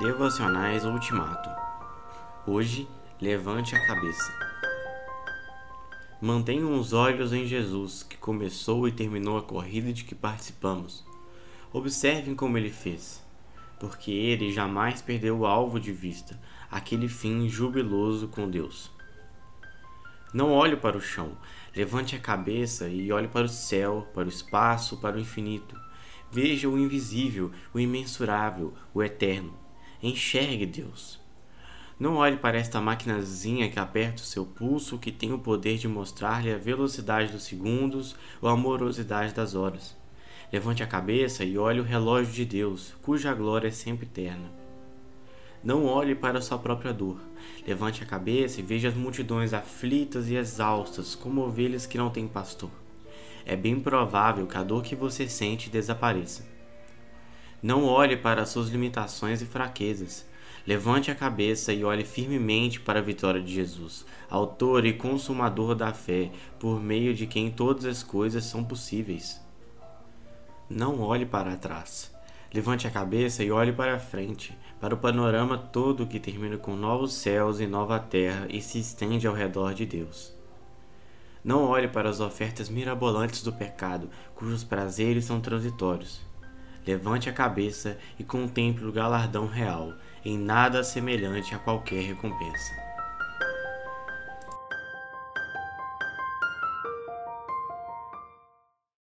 Devocionais Ultimato. Hoje, levante a cabeça. Mantenham os olhos em Jesus, que começou e terminou a corrida de que participamos. Observem como ele fez, porque ele jamais perdeu o alvo de vista, aquele fim jubiloso com Deus. Não olhe para o chão, levante a cabeça e olhe para o céu, para o espaço, para o infinito. Veja o invisível, o imensurável, o eterno. Enxergue Deus. Não olhe para esta maquinazinha que aperta o seu pulso, que tem o poder de mostrar-lhe a velocidade dos segundos ou a morosidade das horas. Levante a cabeça e olhe o relógio de Deus, cuja glória é sempre eterna. Não olhe para sua própria dor. Levante a cabeça e veja as multidões aflitas e exaustas, como ovelhas que não têm pastor. É bem provável que a dor que você sente desapareça. Não olhe para suas limitações e fraquezas. Levante a cabeça e olhe firmemente para a vitória de Jesus, autor e consumador da fé, por meio de quem todas as coisas são possíveis. Não olhe para trás. Levante a cabeça e olhe para frente, para o panorama todo que termina com novos céus e nova terra e se estende ao redor de Deus. Não olhe para as ofertas mirabolantes do pecado, cujos prazeres são transitórios. Levante a cabeça e contemple o galardão real, em nada semelhante a qualquer recompensa.